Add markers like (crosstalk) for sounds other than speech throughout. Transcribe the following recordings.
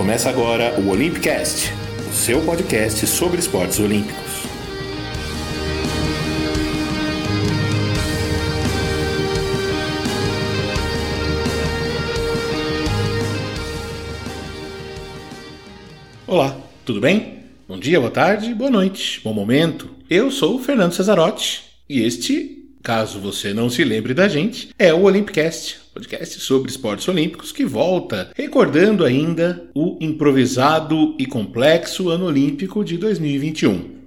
Começa agora o Olympicast, o seu podcast sobre esportes olímpicos. Olá, tudo bem? Bom dia, boa tarde, boa noite, bom momento. Eu sou o Fernando Cesarotti e este caso você não se lembre da gente, é o Olympicast, podcast sobre esportes olímpicos que volta, recordando ainda o improvisado e complexo ano olímpico de 2021.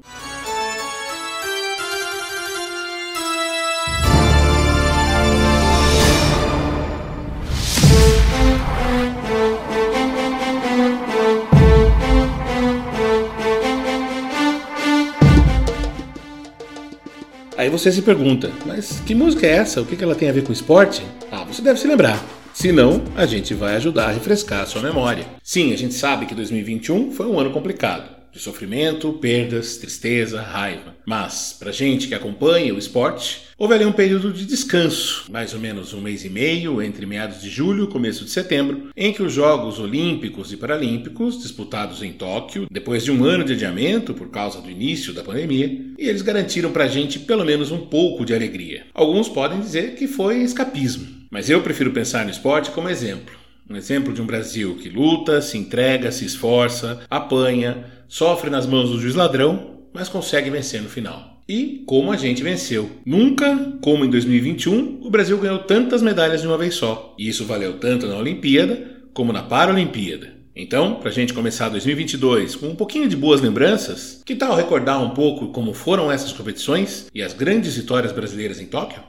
Aí você se pergunta, mas que música é essa? O que ela tem a ver com esporte? Ah, você deve se lembrar. Se não, a gente vai ajudar a refrescar a sua memória. Sim, a gente sabe que 2021 foi um ano complicado de sofrimento, perdas, tristeza, raiva. Mas, para gente que acompanha o esporte, houve ali um período de descanso, mais ou menos um mês e meio, entre meados de julho e começo de setembro, em que os Jogos Olímpicos e Paralímpicos, disputados em Tóquio, depois de um ano de adiamento por causa do início da pandemia, e eles garantiram para gente pelo menos um pouco de alegria. Alguns podem dizer que foi escapismo, mas eu prefiro pensar no esporte como exemplo. Um exemplo de um Brasil que luta, se entrega, se esforça, apanha, sofre nas mãos do juiz ladrão, mas consegue vencer no final. E como a gente venceu. Nunca, como em 2021, o Brasil ganhou tantas medalhas de uma vez só. E isso valeu tanto na Olimpíada como na Paralimpíada. Então, para a gente começar 2022 com um pouquinho de boas lembranças, que tal recordar um pouco como foram essas competições e as grandes vitórias brasileiras em Tóquio?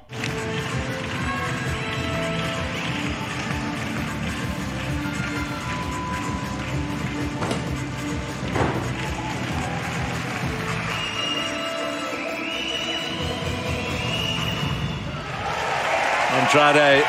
Andrade.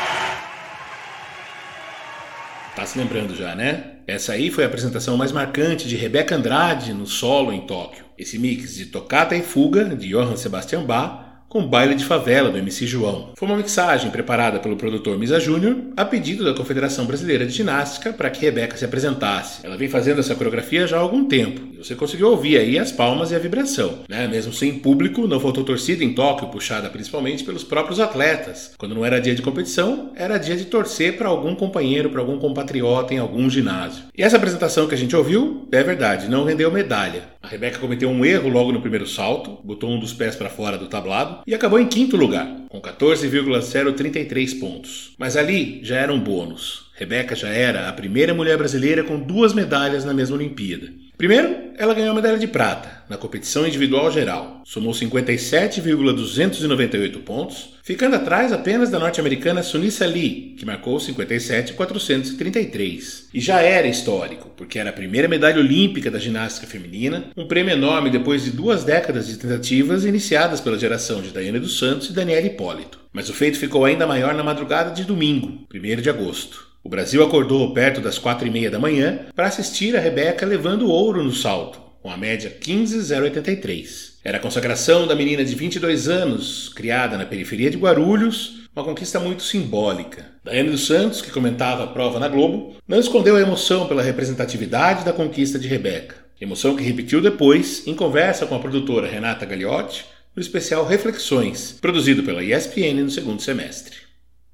Tá se lembrando já, né? Essa aí foi a apresentação mais marcante de Rebeca Andrade no solo em Tóquio. Esse mix de tocata e fuga de Johann Sebastian Bach com Baile de Favela do MC João. Foi uma mixagem preparada pelo produtor Misa Júnior a pedido da Confederação Brasileira de Ginástica para que Rebeca se apresentasse. Ela vem fazendo essa coreografia já há algum tempo e você conseguiu ouvir aí as palmas e a vibração. Né? Mesmo sem público, não faltou torcida em Tóquio, puxada principalmente pelos próprios atletas. Quando não era dia de competição, era dia de torcer para algum companheiro, para algum compatriota em algum ginásio. E essa apresentação que a gente ouviu, é verdade, não rendeu medalha. A Rebeca cometeu um erro logo no primeiro salto, botou um dos pés para fora do tablado e acabou em quinto lugar, com 14,033 pontos. Mas ali já era um bônus. Rebeca já era a primeira mulher brasileira com duas medalhas na mesma Olimpíada. Primeiro, ela ganhou a medalha de prata na competição individual geral. Somou 57,298 pontos, ficando atrás apenas da norte-americana Sunisa Lee, que marcou 57,433. E já era histórico, porque era a primeira medalha olímpica da ginástica feminina, um prêmio enorme depois de duas décadas de tentativas iniciadas pela geração de Daiane dos Santos e Daniela Hipólito. Mas o feito ficou ainda maior na madrugada de domingo, 1 de agosto. O Brasil acordou perto das quatro e meia da manhã para assistir a Rebeca levando ouro no salto, com a média 15,083. Era a consagração da menina de 22 anos, criada na periferia de Guarulhos, uma conquista muito simbólica. Daiane dos Santos, que comentava a prova na Globo, não escondeu a emoção pela representatividade da conquista de Rebeca. Emoção que repetiu depois em conversa com a produtora Renata Gagliotti no especial Reflexões, produzido pela ESPN no segundo semestre.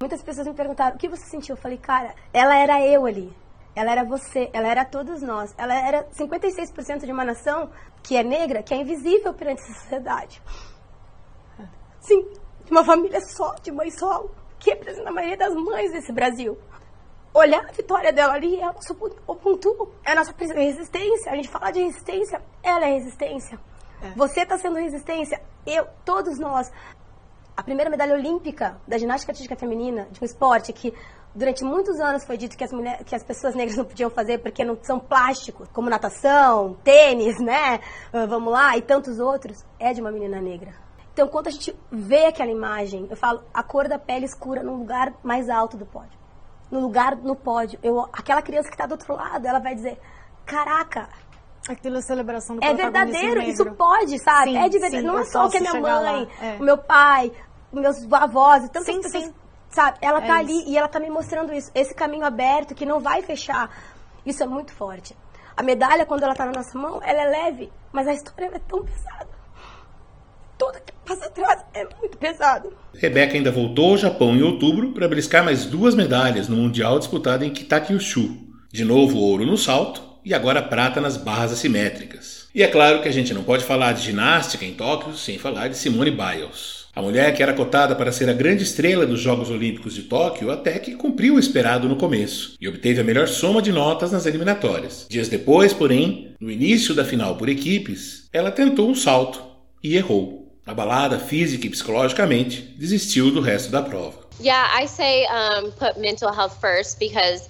Muitas pessoas me perguntaram o que você sentiu. Eu falei, cara, ela era eu ali. Ela era você, ela era todos nós. Ela era 56% de uma nação que é negra, que é invisível perante a sociedade. Sim, de uma família só, de mãe só, que representa a maioria das mães desse Brasil. Olhar a vitória dela ali é o nosso ponto, é a nossa resistência. A gente fala de resistência, ela é resistência. É. Você está sendo resistência, eu, todos nós a primeira medalha olímpica da ginástica artística feminina, de um esporte que durante muitos anos foi dito que as, mulheres, que as pessoas negras (laughs) não podiam fazer porque não são plásticos, como natação, tênis, né? Uh, vamos lá, e tantos outros, é de uma menina negra. Então, quando a gente vê aquela imagem, eu falo a cor da pele escura no lugar mais alto do pódio. No lugar no pódio. Eu, aquela criança que está do outro lado, ela vai dizer: Caraca, Aquilo é celebração do É verdadeiro, negro. isso pode, sabe? Sim, é de verdade. sim, não é só que a minha mãe, é. o meu pai, os meus avós, tantas sim, pessoas, sim. sabe? Ela É tá isso. ali e ela tá me mostrando isso, esse caminho aberto que não vai fechar. Isso é muito forte. A medalha, quando ela está na nossa mão, ela é leve, mas a história é tão pesada. Tudo que passa atrás é muito pesado. Rebeca ainda voltou ao Japão em outubro para beliscar mais duas medalhas no Mundial disputado em Kitakyushu. De novo ouro no salto e agora prata nas barras assimétricas. E é claro que a gente não pode falar de ginástica em Tóquio sem falar de Simone Biles. A mulher que era cotada para ser a grande estrela dos Jogos Olímpicos de Tóquio até que cumpriu o esperado no começo e obteve a melhor soma de notas nas eliminatórias. Dias depois, porém, no início da final por equipes, ela tentou um salto e errou. Abalada física e psicologicamente, desistiu do resto da prova. Yeah, I say um, put mental health first because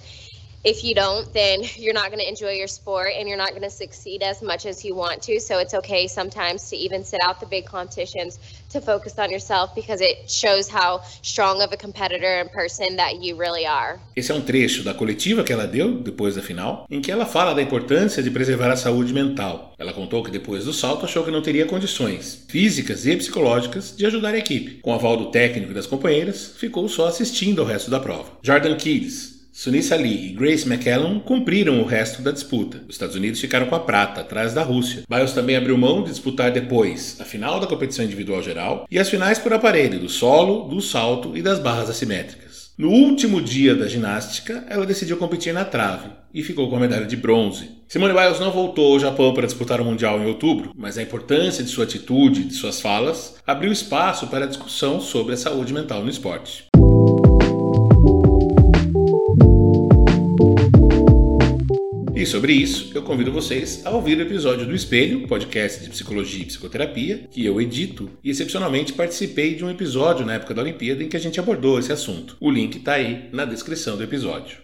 if you don't, then (laughs) you're not going to enjoy your sport and you're not going to succeed as much as you want to. So it's okay sometimes to even sit out the big competitions to focus on yourself because it shows how strong of a competitor and person that you really are. Esse é um trecho da coletiva que ela deu depois da final, em que ela fala da importância de preservar a saúde mental. Ela contou que depois do salto achou que não teria condições físicas e psicológicas de ajudar a equipe. Com o aval do técnico e das companheiras, ficou só assistindo ao resto da prova. Jordan Keys, Sunisa Lee e Grace McCallum cumpriram o resto da disputa. Os Estados Unidos ficaram com a prata, atrás da Rússia. Biles também abriu mão de disputar depois a final da competição individual geral e as finais por aparelho do solo, do salto e das barras assimétricas. No último dia da ginástica, ela decidiu competir na trave e ficou com a medalha de bronze. Simone Biles não voltou ao Japão para disputar o Mundial em outubro, mas a importância de sua atitude e de suas falas abriu espaço para a discussão sobre a saúde mental no esporte. E sobre isso, eu convido vocês a ouvir o episódio do Espelho, podcast de psicologia e psicoterapia, que eu edito e excepcionalmente participei de um episódio na época da Olimpíada em que a gente abordou esse assunto. O link está aí na descrição do episódio.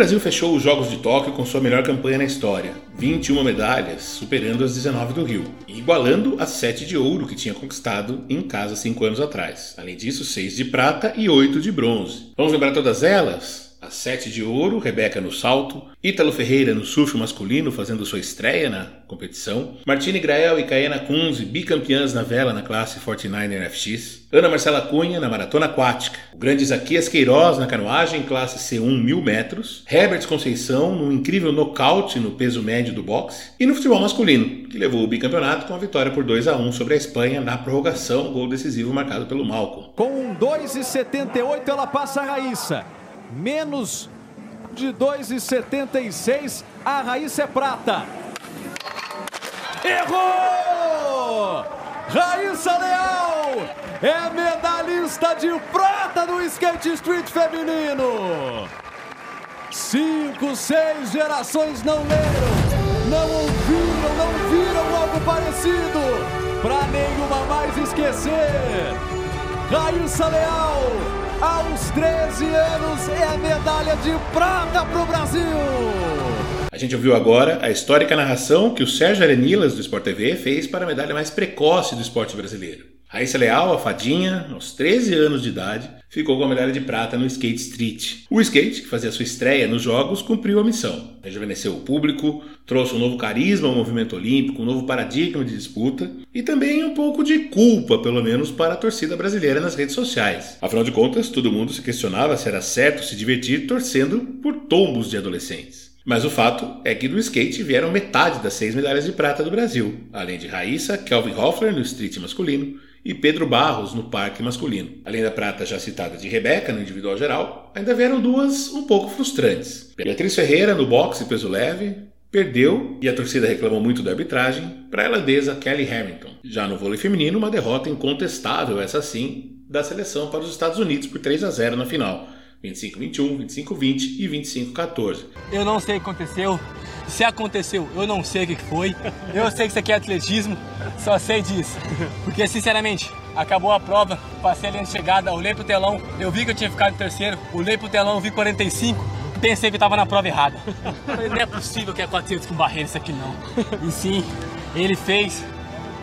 Brasil fechou os Jogos de Tóquio com sua melhor campanha na história, 21 medalhas, superando as 19 do Rio, e igualando as 7 de ouro que tinha conquistado em casa 5 anos atrás. Além disso, 6 de prata e 8 de bronze. Vamos lembrar todas elas? As sete de ouro, Rebeca no salto, Ítalo Ferreira no surf masculino fazendo sua estreia na competição, Martine Grael e Caena Kunze bicampeãs na vela na classe 49er FX, Ana Marcela Cunha na maratona aquática, o grande Isaquias Queiroz na canoagem classe C1 1000 metros, Herbert Conceição num incrível nocaute no peso médio do boxe e no futebol masculino, que levou o bicampeonato com a vitória por 2 a 1 sobre a Espanha na prorrogação, gol decisivo marcado pelo Malcolm. Com 2,78 ela passa a Raíssa menos de 2,76. A Raíssa é prata. Errou! Raíssa Leal é medalhista de prata no skate street feminino. Cinco, seis gerações não leram, não ouviram, não viram algo parecido. Pra nenhuma mais esquecer. Raíssa Leal aos 13 anos é a medalha de prata para o Brasil. A gente ouviu agora a histórica narração que o Sérgio Arenilas do Sport TV fez para a medalha mais precoce do esporte brasileiro. Raíssa Leal, a fadinha, aos 13 anos de idade, ficou com a medalha de prata no skate street. O skate, que fazia sua estreia nos Jogos, cumpriu a missão. Rejuvenesceu o público, trouxe um novo carisma ao movimento olímpico, um novo paradigma de disputa e também um pouco de culpa, pelo menos, para a torcida brasileira nas redes sociais. Afinal de contas, todo mundo se questionava se era certo se divertir torcendo por tombos de adolescentes. Mas o fato é que do skate vieram metade das seis medalhas de prata do Brasil, além de Raíssa, Kelvin Hoffler no street masculino e Pedro Barros no parque masculino. Além da prata já citada de Rebeca no individual geral, ainda vieram duas um pouco frustrantes. Beatriz Ferreira no boxe peso leve perdeu e a torcida reclamou muito da arbitragem para a irlandesa Kelly Hamilton. Já no vôlei feminino, uma derrota incontestável, essa sim, da seleção para os Estados Unidos por 3 a 0 na final. 25-21, 25-20 e 25-14. Eu não sei o que aconteceu. Se aconteceu, eu não sei o que foi. Eu sei que isso aqui é atletismo, só sei disso. Porque, sinceramente, acabou a prova, passei a linha de chegada, olhei pro telão, eu vi que eu tinha ficado em terceiro, olhei pro telão, vi 45, pensei que eu tava na prova errada. Não é possível que é 400 com barreira isso aqui não. E sim, ele fez.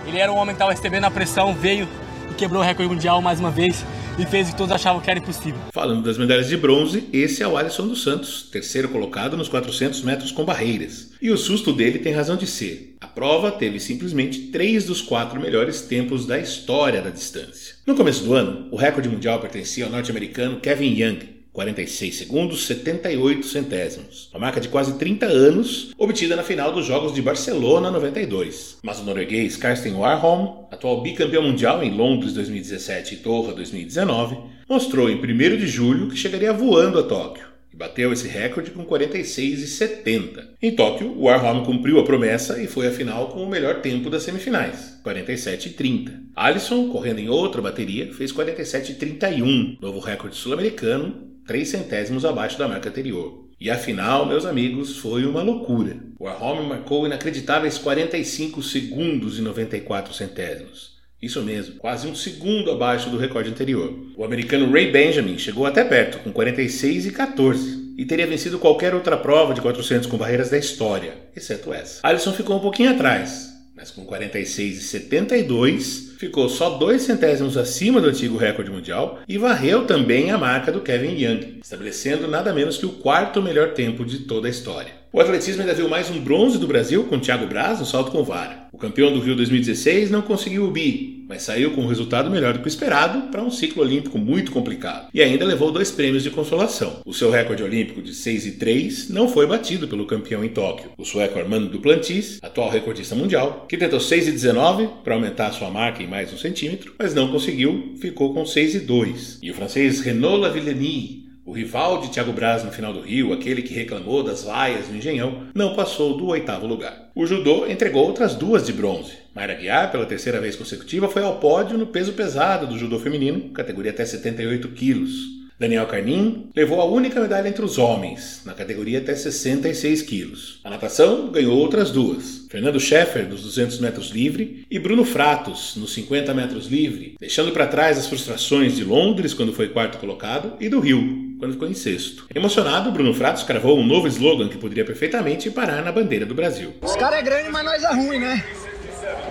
Ele era um homem que estava recebendo a pressão, veio quebrou o recorde mundial mais uma vez e fez o que todos achavam que era impossível. Falando das medalhas de bronze, esse é o Alisson dos Santos, terceiro colocado nos 400 metros com barreiras. E o susto dele tem razão de ser. A prova teve simplesmente três dos quatro melhores tempos da história da distância. No começo do ano, o recorde mundial pertencia ao norte-americano Kevin Young, 46 segundos 78 centésimos, uma marca de quase 30 anos, obtida na final dos Jogos de Barcelona 92. Mas o norueguês Karsten Warholm, atual bicampeão mundial em Londres 2017 e Doha 2019, mostrou em 1 de julho que chegaria voando a Tóquio e bateu esse recorde com 46,70. Em Tóquio, o Warholm cumpriu a promessa e foi à final com o melhor tempo das semifinais, 47,30. Alisson, correndo em outra bateria, fez 47,31, novo recorde sul-americano 3 centésimos abaixo da marca anterior. E afinal, meus amigos, foi uma loucura. O Warholm marcou inacreditáveis 45 segundos e 94 centésimos. Isso mesmo, quase um segundo abaixo do recorde anterior. O americano Ray Benjamin chegou até perto, com 46 e 14, e teria vencido qualquer outra prova de 400 com barreiras da história, exceto essa. Alisson ficou um pouquinho atrás, mas com 46 e 72 ficou só dois centésimos acima do antigo recorde mundial e varreu também a marca do Kevin Young, estabelecendo nada menos que o quarto melhor tempo de toda a história. O atletismo ainda viu mais um bronze do Brasil com Thiago Braz no salto com vara. O campeão do Rio 2016 não conseguiu o bi, mas saiu com um resultado melhor do que o esperado para um ciclo olímpico muito complicado. E ainda levou dois prêmios de consolação. O seu recorde olímpico de 6 e 3 não foi batido pelo campeão em Tóquio, o sueco Armando Duplantis, atual recordista mundial, que tentou 6 e 19 para aumentar sua marca em mais um centímetro, mas não conseguiu, ficou com 6 e 2. E o francês Renaud Lavillenie o rival de Thiago Braz no final do Rio, aquele que reclamou das vaias no Engenhão, não passou do oitavo lugar. O judô entregou outras duas de bronze. Mayra Guiar, pela terceira vez consecutiva, foi ao pódio no peso pesado do judô feminino, categoria até 78 quilos. Daniel Carnin levou a única medalha entre os homens, na categoria até 66 quilos. A natação ganhou outras duas. Fernando Scheffer, nos 200 metros livre, e Bruno Fratos, nos 50 metros livre, deixando para trás as frustrações de Londres, quando foi quarto colocado, e do Rio, quando ficou em sexto. Emocionado, Bruno Fratos cravou um novo slogan que poderia perfeitamente parar na bandeira do Brasil. Os caras é grande, mas nós é ruim, né?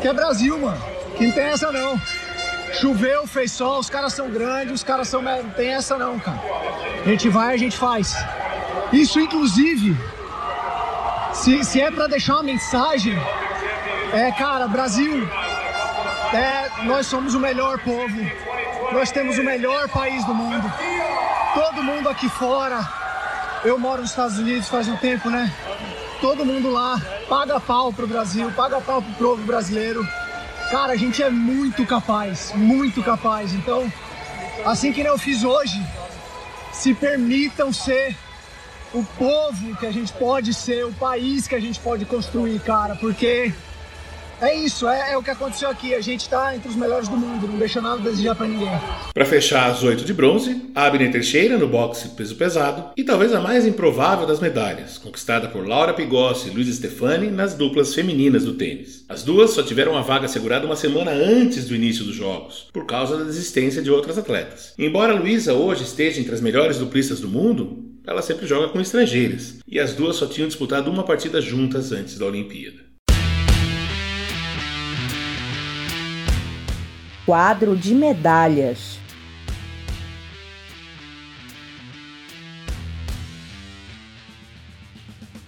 Que é Brasil, mano. Que não tem essa não. Choveu, fez sol, os caras são grandes, os caras são. Não tem essa não, cara. A gente vai, a gente faz. Isso, inclusive, se, se é para deixar uma mensagem, é, cara, Brasil, é, nós somos o melhor povo, nós temos o melhor país do mundo. Todo mundo aqui fora, eu moro nos Estados Unidos faz um tempo, né? Todo mundo lá paga pau pro Brasil, paga pau pro povo brasileiro. Cara, a gente é muito capaz, muito capaz. Então, assim que eu fiz hoje, se permitam ser o povo que a gente pode ser, o país que a gente pode construir, cara, porque é isso, é, é, o que aconteceu aqui. A gente está entre os melhores do mundo, não deixa nada a desejar para ninguém. Para fechar as oito de bronze, Abner Teixeira no boxe peso pesado e talvez a mais improvável das medalhas, conquistada por Laura Pigossi e Luiz Stefani nas duplas femininas do tênis. As duas só tiveram a vaga assegurada uma semana antes do início dos jogos, por causa da desistência de outras atletas. Embora a Luísa hoje esteja entre as melhores duplistas do mundo, ela sempre joga com estrangeiras, e as duas só tinham disputado uma partida juntas antes da Olimpíada. Quadro de medalhas.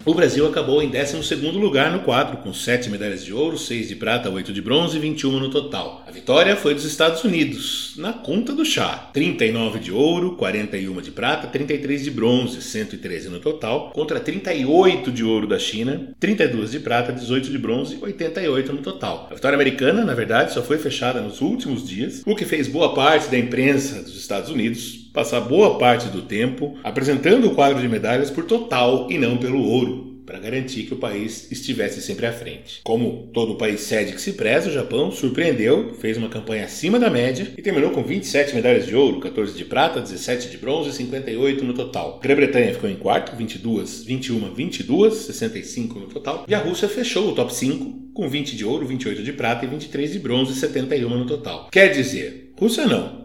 O Brasil acabou em 12 lugar no quadro, com 7 medalhas de ouro, 6 de prata, 8 de bronze e 21 no total. A vitória foi dos Estados Unidos, na conta do chá. 39 de ouro, 41 de prata, 33 de bronze, 113 no total, contra 38 de ouro da China, 32 de prata, 18 de bronze e 88 no total. A vitória americana, na verdade, só foi fechada nos últimos dias, o que fez boa parte da imprensa dos Estados Unidos passar boa parte do tempo apresentando o quadro de medalhas por total e não pelo ouro, para garantir que o país estivesse sempre à frente. Como todo país sede que se preza, o Japão surpreendeu, fez uma campanha acima da média e terminou com 27 medalhas de ouro, 14 de prata, 17 de bronze e 58 no total. A Grã-Bretanha ficou em quarto, 22, 21, 22, 65 no total. E a Rússia fechou o top 5 com 20 de ouro, 28 de prata e 23 de bronze e 71 no total. Quer dizer, Rússia não,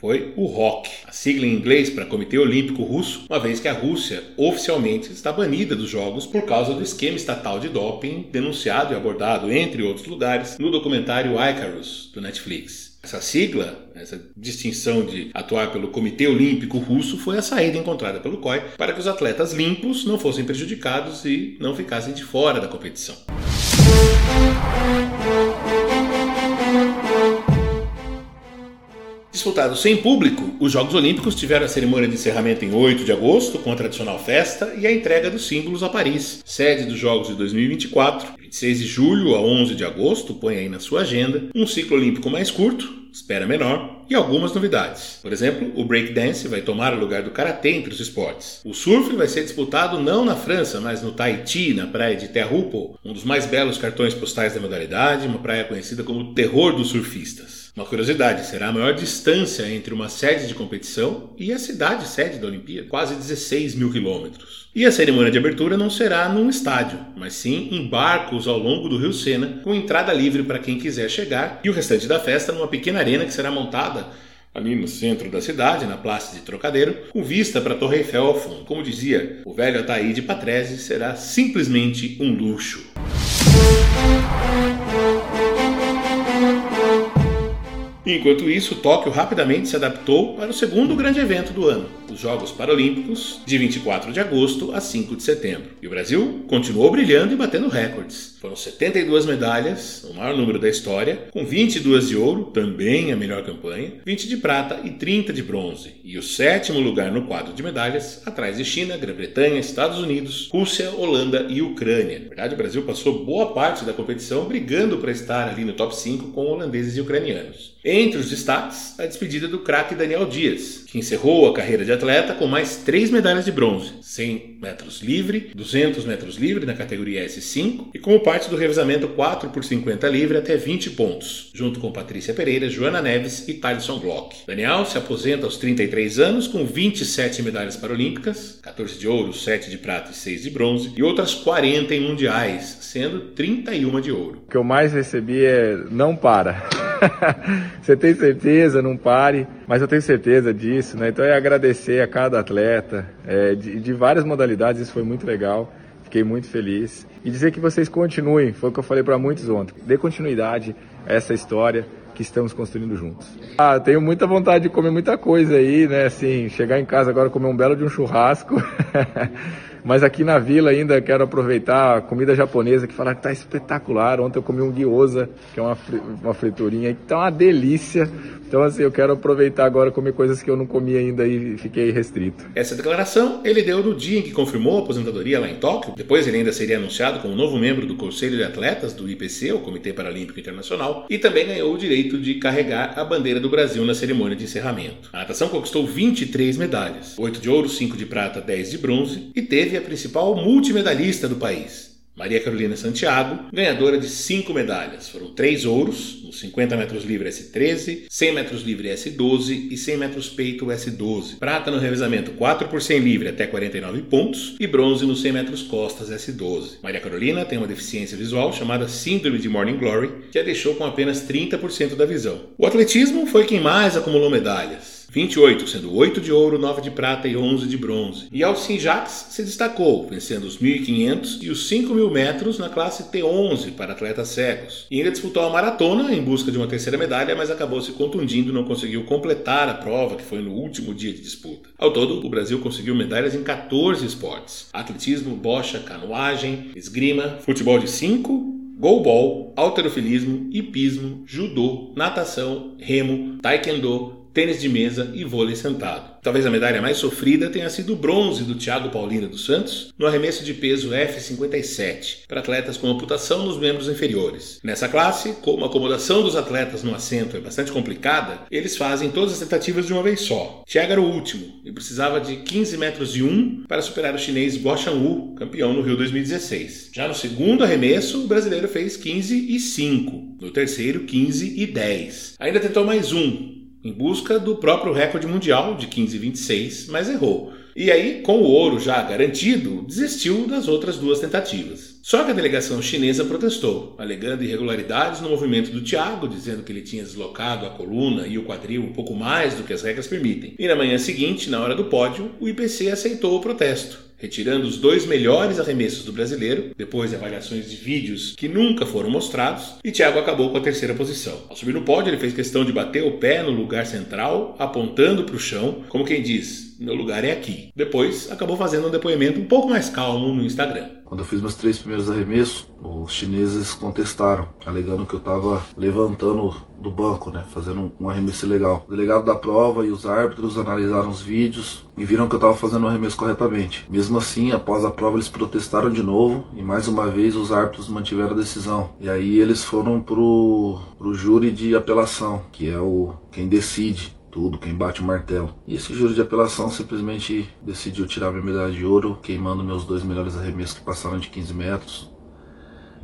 foi o ROC, a sigla em inglês para Comitê Olímpico Russo, uma vez que a Rússia oficialmente está banida dos Jogos por causa do esquema estatal de doping denunciado e abordado, entre outros lugares, no documentário Icarus, do Netflix. Essa sigla, essa distinção de atuar pelo Comitê Olímpico Russo, foi a saída encontrada pelo COI para que os atletas limpos não fossem prejudicados e não ficassem de fora da competição. Disputados sem público, os Jogos Olímpicos tiveram a cerimônia de encerramento em 8 de agosto, com a tradicional festa e a entrega dos símbolos a Paris, sede dos Jogos de 2024. 26 de julho a 11 de agosto, põe aí na sua agenda, um ciclo olímpico mais curto, espera menor e algumas novidades. Por exemplo, o breakdance vai tomar o lugar do karatê entre os esportes. O surf vai ser disputado não na França, mas no Tahiti, na praia de Teahupo'o, um dos mais belos cartões postais da modalidade, uma praia conhecida como o terror dos surfistas. Uma curiosidade, será a maior distância entre uma sede de competição e a cidade sede da Olimpíada, quase 16 mil quilômetros. E a cerimônia de abertura não será num estádio, mas sim em barcos ao longo do Rio Sena, com entrada livre para quem quiser chegar, e o restante da festa numa pequena arena que será montada ali no centro da cidade, na Praça de Trocadeiro, com vista para a Torre Eiffel ao fundo. Como dizia o velho Ataíde Patrese, será simplesmente um luxo. Enquanto isso, Tóquio rapidamente se adaptou para o segundo grande evento do ano, os Jogos Paralímpicos, de 24 de agosto a 5 de setembro. E o Brasil continuou brilhando e batendo recordes. Foram 72 medalhas, o maior número da história, com 22 de ouro, também a melhor campanha, 20 de prata e 30 de bronze. E o sétimo lugar no quadro de medalhas, atrás de China, Grã-Bretanha, Estados Unidos, Rússia, Holanda e Ucrânia. Na verdade, o Brasil passou boa parte da competição brigando para estar ali no top 5 com holandeses e ucranianos. Entre os destaques, a despedida do craque Daniel Dias, que encerrou a carreira de atleta com mais três medalhas de bronze: 100 metros livre, 200 metros livre na categoria S5 e como parte do revezamento 4 por 50 livre até 20 pontos, junto com Patrícia Pereira, Joana Neves e Thaleson Glock. Daniel se aposenta aos 33 anos com 27 medalhas paralímpicas, 14 de ouro, 7 de prata e 6 de bronze, e outras 40 em mundiais, sendo 31 de ouro. O que eu mais recebi é não para. (laughs) Você tem certeza, não pare, mas eu tenho certeza disso, né? Então é agradecer a cada atleta é, de, de várias modalidades, isso foi muito legal, fiquei muito feliz. E dizer que vocês continuem, foi o que eu falei para muitos ontem, dê continuidade a essa história que estamos construindo juntos. Ah, tenho muita vontade de comer muita coisa aí, né? Assim, chegar em casa agora comer um belo de um churrasco. (laughs) Mas aqui na vila ainda quero aproveitar a comida japonesa que fala que tá espetacular. Ontem eu comi um gyoza, que é uma, uma friturinha, que tá uma delícia. Então, assim, eu quero aproveitar agora comer coisas que eu não comi ainda e fiquei restrito. Essa declaração ele deu no dia em que confirmou a aposentadoria lá em Tóquio. Depois ele ainda seria anunciado como novo membro do Conselho de Atletas do IPC, o Comitê Paralímpico Internacional, e também ganhou o direito de carregar a bandeira do Brasil na cerimônia de encerramento. A natação conquistou 23 medalhas, 8 de ouro, 5 de prata, 10 de bronze, e teve a principal multimedalhista do país, Maria Carolina Santiago, ganhadora de cinco medalhas. Foram três ouros, nos 50 metros livre S13, 100 metros livre S12 e 100 metros peito S12. Prata no revezamento 4 por 100 livre até 49 pontos e bronze nos 100 metros costas S12. Maria Carolina tem uma deficiência visual chamada Síndrome de Morning Glory, que a deixou com apenas 30% da visão. O atletismo foi quem mais acumulou medalhas. 28, sendo 8 de ouro, 9 de prata e 11 de bronze. E Alcin Jacques se destacou, vencendo os 1.500 e os 5.000 metros na classe T11 para atletas cegos. E ainda disputou a maratona em busca de uma terceira medalha, mas acabou se contundindo e não conseguiu completar a prova, que foi no último dia de disputa. Ao todo, o Brasil conseguiu medalhas em 14 esportes: atletismo, bocha, canoagem, esgrima, futebol de 5, goalball, alterofilismo, hipismo, judô, natação, remo, taekwondo, tênis de mesa e vôlei sentado. Talvez a medalha mais sofrida tenha sido o bronze do Thiago Paulino dos Santos no arremesso de peso F57 para atletas com amputação nos membros inferiores. Nessa classe, como a acomodação dos atletas no assento é bastante complicada, eles fazem todas as tentativas de uma vez só. Thiago era o último e precisava de 15 metros e 1 para superar o chinês Guo Shanwu, campeão no Rio 2016. Já no segundo arremesso, o brasileiro fez 15 e 5. No terceiro, 15 e 10. Ainda tentou mais um, em busca do próprio recorde mundial de 15,26, mas errou. E aí, com o ouro já garantido, desistiu das outras duas tentativas. Só que a delegação chinesa protestou, alegando irregularidades no movimento do Thiago, dizendo que ele tinha deslocado a coluna e o quadril um pouco mais do que as regras permitem. E na manhã seguinte, na hora do pódio, o IPC aceitou o protesto retirando os dois melhores arremessos do brasileiro, depois de avaliações de vídeos que nunca foram mostrados, e Thiago acabou com a terceira posição. Ao subir no pódio, ele fez questão de bater o pé no lugar central, apontando para o chão, como quem diz: meu lugar é aqui. Depois, acabou fazendo um depoimento um pouco mais calmo no Instagram. Quando eu fiz meus três primeiros arremessos, os chineses contestaram, alegando que eu estava levantando do banco, né, fazendo um arremesso legal. O delegado da prova e os árbitros analisaram os vídeos e viram que eu estava fazendo o arremesso corretamente. Mesmo assim, após a prova, eles protestaram de novo e mais uma vez os árbitros mantiveram a decisão. E aí eles foram pro, pro júri de apelação, que é o quem decide tudo, quem bate o martelo. E esse júri de apelação simplesmente decidiu tirar minha medalha de ouro, queimando meus dois melhores arremessos que passaram de 15 metros.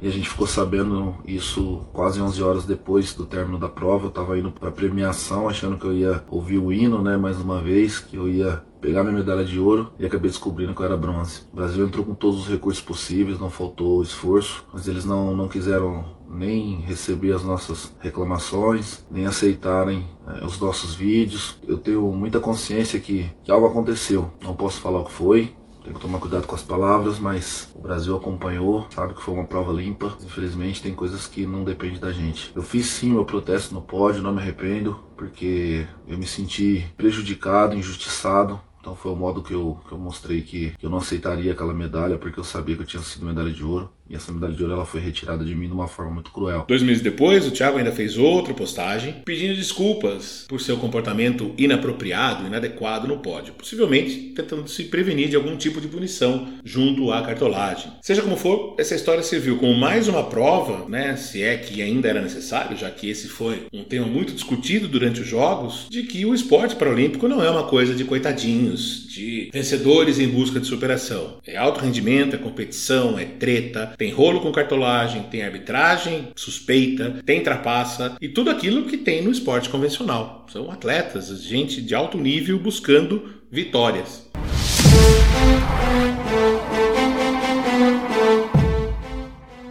E a gente ficou sabendo isso quase 11 horas depois do término da prova. Eu estava indo para premiação, achando que eu ia ouvir o hino, né, mais uma vez, que eu ia pegar minha medalha de ouro e acabei descobrindo que eu era bronze. O Brasil entrou com todos os recursos possíveis, não faltou esforço, mas eles não, não quiseram nem receber as nossas reclamações, nem aceitarem é, os nossos vídeos. Eu tenho muita consciência que, que algo aconteceu. Não posso falar o que foi, tem que tomar cuidado com as palavras, mas o Brasil acompanhou, sabe que foi uma prova limpa. Infelizmente tem coisas que não dependem da gente. Eu fiz sim meu protesto no pódio, não me arrependo, porque eu me senti prejudicado, injustiçado então foi o modo que eu, que eu mostrei que, que eu não aceitaria aquela medalha, porque eu sabia que eu tinha sido medalha de ouro. E essa medalha de ouro ela foi retirada de mim de uma forma muito cruel. Dois meses depois, o Thiago ainda fez outra postagem pedindo desculpas por seu comportamento inapropriado, inadequado no pódio, possivelmente tentando se prevenir de algum tipo de punição junto à cartolagem. Seja como for, essa história serviu como mais uma prova, né, se é que ainda era necessário, já que esse foi um tema muito discutido durante os Jogos, de que o esporte paralímpico não é uma coisa de coitadinhos, de vencedores em busca de superação. É alto rendimento, é competição, é treta, tem rolo com cartolagem, tem arbitragem suspeita, tem trapaça e tudo aquilo que tem no esporte convencional. São atletas, gente de alto nível buscando vitórias.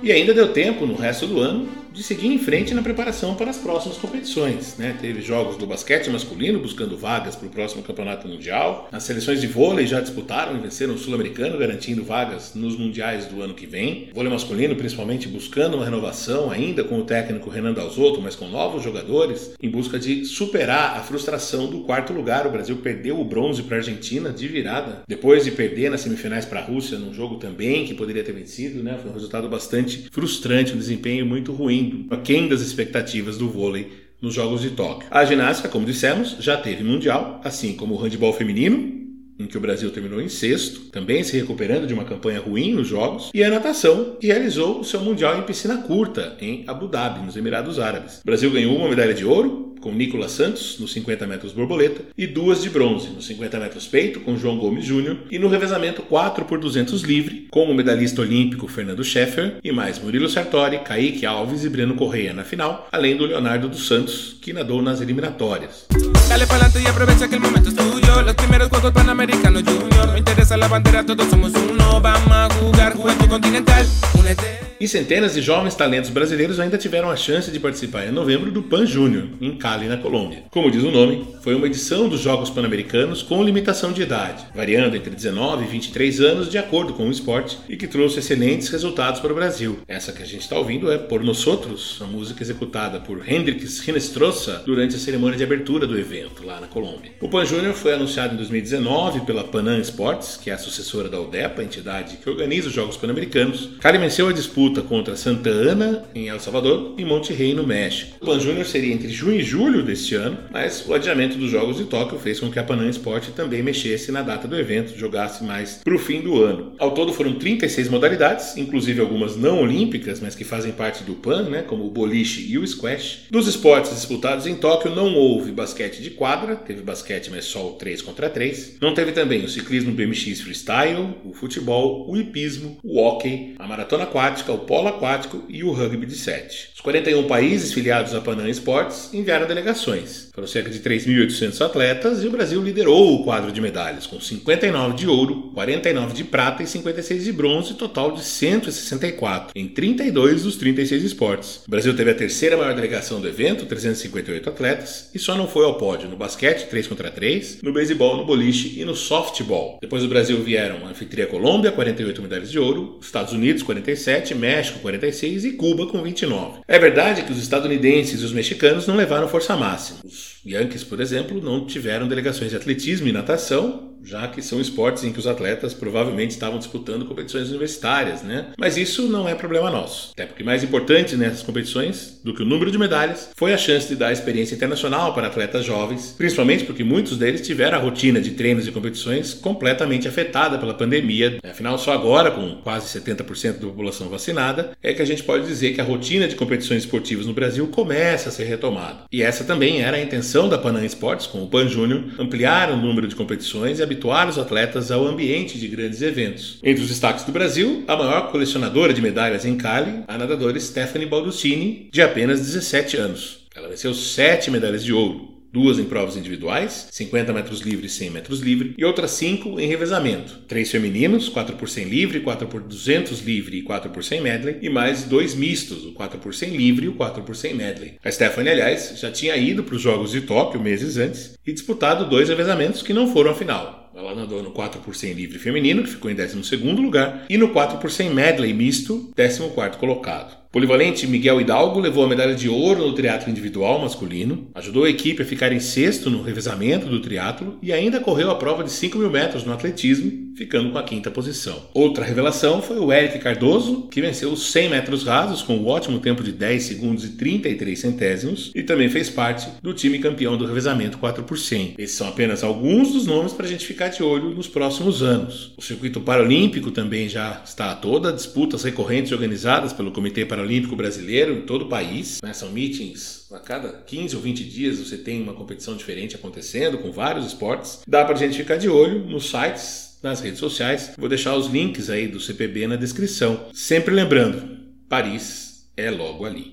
E ainda deu tempo no resto do ano de seguir em frente na preparação para as próximas competições. Né? Teve jogos do basquete masculino buscando vagas para o próximo campeonato mundial. As seleções de vôlei já disputaram e venceram o sul-americano, garantindo vagas nos mundiais do ano que vem. Vôlei masculino, principalmente, buscando uma renovação ainda com o técnico Renan Dalzotto, mas com novos jogadores, em busca de superar a frustração do quarto lugar. O Brasil perdeu o bronze para a Argentina de virada, depois de perder nas semifinais para a Rússia, num jogo também que poderia ter vencido. Né? Foi um resultado bastante frustrante, um desempenho muito ruim aquém das expectativas do vôlei nos Jogos de Tóquio. A ginástica, como dissemos, já teve mundial, assim como o handebol feminino, em que o Brasil terminou em sexto, também se recuperando de uma campanha ruim nos Jogos, e a natação, que realizou o seu mundial em piscina curta, em Abu Dhabi, nos Emirados Árabes. O Brasil ganhou uma medalha de ouro, com Nicolas Santos nos 50 metros borboleta e duas de bronze nos 50 metros peito com João Gomes Júnior e no revezamento 4 por 200 livre com o medalhista olímpico Fernando Scheffer e mais Murilo Sartori, Kaique Alves e Breno Correia na final, além do Leonardo dos Santos que nadou nas eliminatórias. Dale pa'lante y aprovecha que el momento es tuyo. Los primeros Juegos Panamericanos Junior. Interesa la bandera, todos somos uno. Vamos a jugar Juventud Continental. Únete. E centenas de jovens talentos brasileiros ainda tiveram a chance de participar em novembro do Pan Júnior, em Cali, na Colômbia. Como diz o nome, foi uma edição dos Jogos Pan-Americanos com limitação de idade, variando entre 19 e 23 anos de acordo com o esporte e que trouxe excelentes resultados para o Brasil. Essa que a gente está ouvindo é Por Nós Outros, a música executada por Hendrix Hinestrosa durante a cerimônia de abertura do evento lá na Colômbia. O Pan Júnior foi anunciado em 2019 pela Panam Sports, que é a sucessora da UDEPA, entidade que organiza os Jogos Pan-Americanos. Cali venceu a disputa disputa contra Santa Ana, em El Salvador, e Monterrey, no México. O Pan Júnior seria entre junho e julho deste ano, mas o adiamento dos Jogos de Tóquio fez com que a Panam Sport também mexesse na data do evento, jogasse mais para o fim do ano. Ao todo foram 36 modalidades, inclusive algumas não olímpicas, mas que fazem parte do PAN, né, como o boliche e o squash. Dos esportes disputados em Tóquio não houve basquete de quadra, teve basquete, mas só o 3 contra 3. Não teve também o ciclismo BMX freestyle, o futebol, o hipismo, o hockey, a maratona aquática, o polo aquático e o rugby de 7. Os 41 países filiados à Panam Esportes enviaram delegações. Foram cerca de 3.800 atletas e o Brasil liderou o quadro de medalhas, com 59 de ouro, 49 de prata e 56 de bronze, total de 164, em 32 dos 36 esportes. O Brasil teve a terceira maior delegação do evento, 358 atletas, e só não foi ao pódio no basquete, 3 contra 3, no beisebol, no boliche e no softball. Depois do Brasil vieram a anfitriã Colômbia, 48 medalhas de ouro, Estados Unidos, 47, México 46 e Cuba com 29. É verdade que os estadunidenses e os mexicanos não levaram força máxima. Os Yankees, por exemplo, não tiveram delegações de atletismo e natação, já que são esportes em que os atletas provavelmente estavam disputando competições universitárias, né? Mas isso não é problema nosso. Até porque mais importante nessas competições do que o número de medalhas foi a chance de dar experiência internacional para atletas jovens, principalmente porque muitos deles tiveram a rotina de treinos e competições completamente afetada pela pandemia. Afinal, só agora, com quase 70% da população vacinada, é que a gente pode dizer que a rotina de competições esportivas no Brasil começa a ser retomada. E essa também era a intenção da Panam Esportes com o Pan Júnior, ampliar o número de competições e habituar os atletas ao ambiente de grandes eventos. Entre os destaques do Brasil, a maior colecionadora de medalhas em Cali, a nadadora Stephanie Balducini, de apenas 17 anos. Ela venceu sete medalhas de ouro, duas em provas individuais, 50 metros livre e 100 metros livre, e outras cinco em revezamento. Três femininos, 4 por 100 livre, 4 por 200 livre e 4 por 100 medley, e mais dois mistos, o 4 por 100 livre e o 4 por 100 medley. A Stephanie, aliás, já tinha ido para os Jogos de Tóquio meses antes e disputado dois revezamentos que não foram à final. Ela nadou no 4 por 100 livre feminino, que ficou em 12º lugar, e no 4 por 100 medley misto, 14º colocado. Polivalente Miguel Hidalgo levou a medalha de ouro no triatlo individual masculino, ajudou a equipe a ficar em sexto no revezamento do triatlo e ainda correu a prova de 5 mil metros no atletismo, ficando com a quinta posição. Outra revelação foi o Eric Cardoso, que venceu os 100 metros rasos com um ótimo tempo de 10 segundos e 33 centésimos e também fez parte do time campeão do revezamento 4 por 100. Esses são apenas alguns dos nomes para a gente ficar de olho nos próximos anos. O circuito paralímpico também já está a toda, disputas recorrentes organizadas pelo Comitê Paralímpico Brasileiro em todo o país. Né? São meetings a cada 15 ou 20 dias você tem uma competição diferente acontecendo com vários esportes. Dá para a gente ficar de olho nos sites, nas redes sociais. Vou deixar os links aí do CPB na descrição. Sempre lembrando, Paris é logo ali.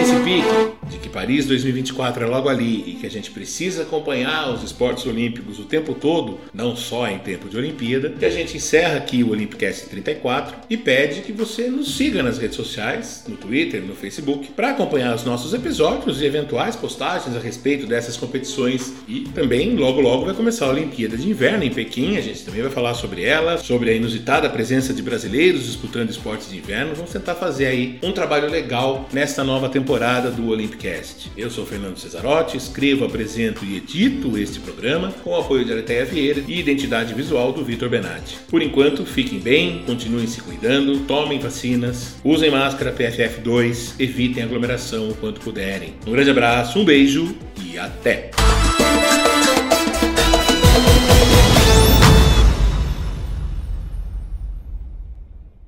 Esse pique Paris 2024 é logo ali e que a gente precisa acompanhar os esportes olímpicos o tempo todo, não só em tempo de Olimpíada, que a gente encerra aqui o Olympicast 34 e pede que você nos siga nas redes sociais, no Twitter, no Facebook, para acompanhar os nossos episódios e eventuais postagens a respeito dessas competições. E também logo logo vai começar a Olimpíada de Inverno em Pequim, a gente também vai falar sobre ela, sobre a inusitada presença de brasileiros disputando esportes de inverno. Vamos tentar fazer aí um trabalho legal nesta nova temporada do Olimpíada Podcast. Eu sou Fernando Cesarotti, escrevo, apresento e edito este programa com o apoio de Areteia Vieira e identidade visual do Vitor Benatti. Por enquanto, fiquem bem, continuem se cuidando, tomem vacinas, usem máscara PFF2, evitem aglomeração o quanto puderem. Um grande abraço, um beijo e até!